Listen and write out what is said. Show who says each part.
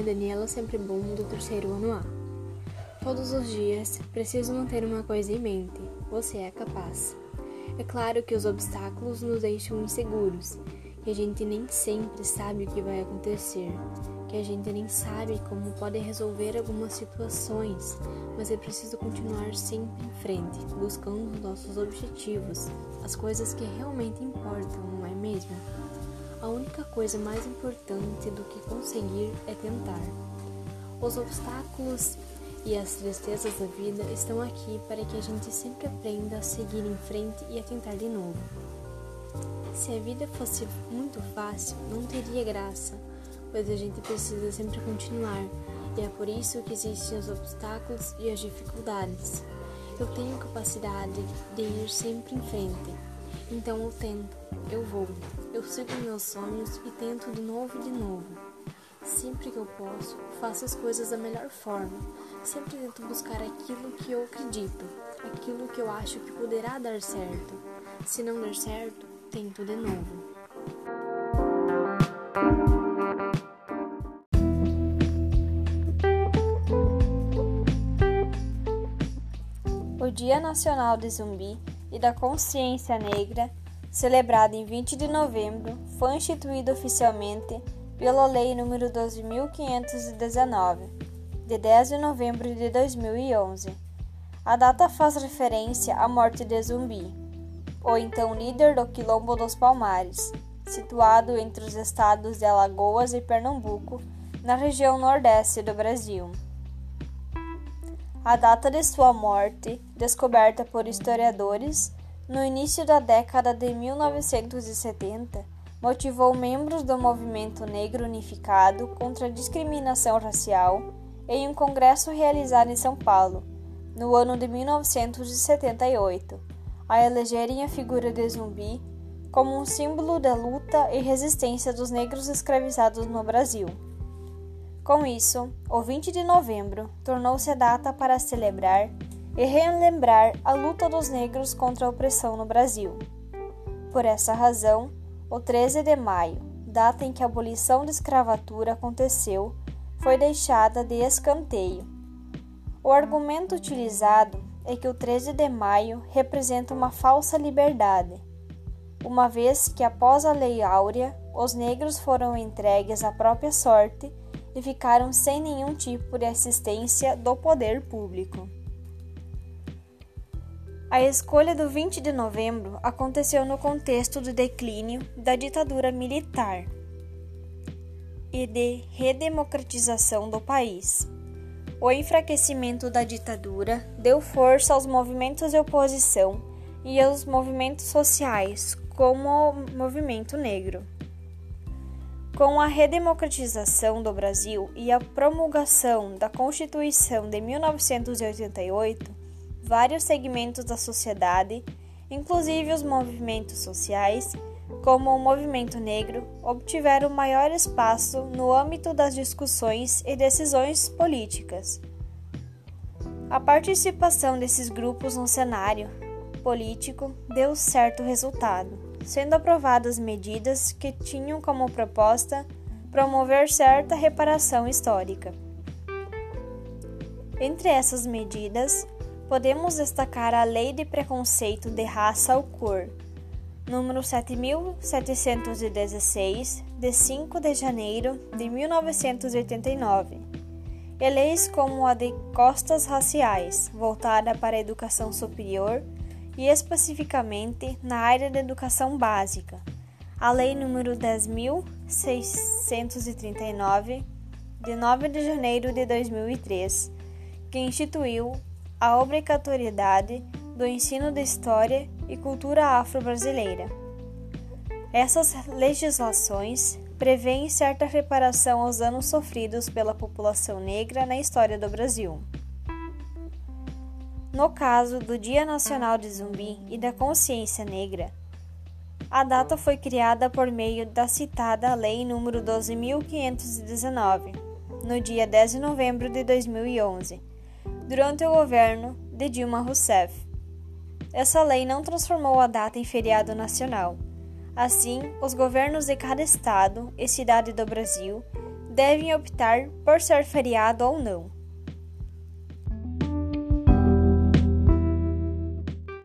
Speaker 1: é Daniela Bom, do terceiro ano A. Todos os dias, preciso manter uma coisa em mente: você é capaz. É claro que os obstáculos nos deixam inseguros, que a gente nem sempre sabe o que vai acontecer, que a gente nem sabe como pode resolver algumas situações, mas é preciso continuar sempre em frente, buscando os nossos objetivos, as coisas que realmente importam, não é mesmo? A única coisa mais importante do que conseguir é tentar. Os obstáculos e as tristezas da vida estão aqui para que a gente sempre aprenda a seguir em frente e a tentar de novo. Se a vida fosse muito fácil, não teria graça, pois a gente precisa sempre continuar, e é por isso que existem os obstáculos e as dificuldades. Eu tenho capacidade de ir sempre em frente, então eu tento, eu vou, eu sigo meus sonhos e tento de novo e de novo. Sempre que eu posso, faço as coisas da melhor forma. Sempre tento buscar aquilo que eu acredito, aquilo que eu acho que poderá dar certo. Se não der certo, tento de novo.
Speaker 2: O Dia Nacional de Zumbi e da Consciência Negra, celebrado em 20 de novembro, foi instituído oficialmente pela Lei nº 12.519, de 10 de novembro de 2011. A data faz referência à morte de Zumbi, ou então líder do Quilombo dos Palmares, situado entre os estados de Alagoas e Pernambuco, na região nordeste do Brasil. A data de sua morte, descoberta por historiadores no início da década de 1970, motivou membros do movimento negro unificado contra a discriminação racial em um congresso realizado em São Paulo, no ano de 1978, a elegerem a figura de Zumbi como um símbolo da luta e resistência dos negros escravizados no Brasil. Com isso, o 20 de novembro tornou-se a data para celebrar e relembrar a luta dos negros contra a opressão no Brasil. Por essa razão, o 13 de maio, data em que a abolição da escravatura aconteceu, foi deixada de escanteio. O argumento utilizado é que o 13 de maio representa uma falsa liberdade, uma vez que após a Lei Áurea, os negros foram entregues à própria sorte e ficaram sem nenhum tipo de assistência do poder público. A escolha do 20 de novembro aconteceu no contexto do declínio da ditadura militar e de redemocratização do país. O enfraquecimento da ditadura deu força aos movimentos de oposição e aos movimentos sociais, como o movimento negro. Com a redemocratização do Brasil e a promulgação da Constituição de 1988, vários segmentos da sociedade, inclusive os movimentos sociais, como o movimento negro, obtiveram maior espaço no âmbito das discussões e decisões políticas. A participação desses grupos no cenário político deu certo resultado, sendo aprovadas medidas que tinham como proposta promover certa reparação histórica. Entre essas medidas, podemos destacar a Lei de Preconceito de Raça ou Cor, número 7716, de 5 de janeiro de 1989, e leis como a de costas raciais, voltada para a educação superior e especificamente na área da educação básica, a Lei número 10.639, de 9 de janeiro de 2003, que instituiu a obrigatoriedade do ensino de história e cultura afro-brasileira. Essas legislações prevêem certa reparação aos danos sofridos pela população negra na história do Brasil. No caso do Dia Nacional de Zumbi e da Consciência Negra, a data foi criada por meio da citada Lei nº 12.519, no dia 10 de novembro de 2011 durante o governo de Dilma Rousseff. Essa lei não transformou a data em feriado nacional. Assim, os governos de cada estado e cidade do Brasil devem optar por ser feriado ou não.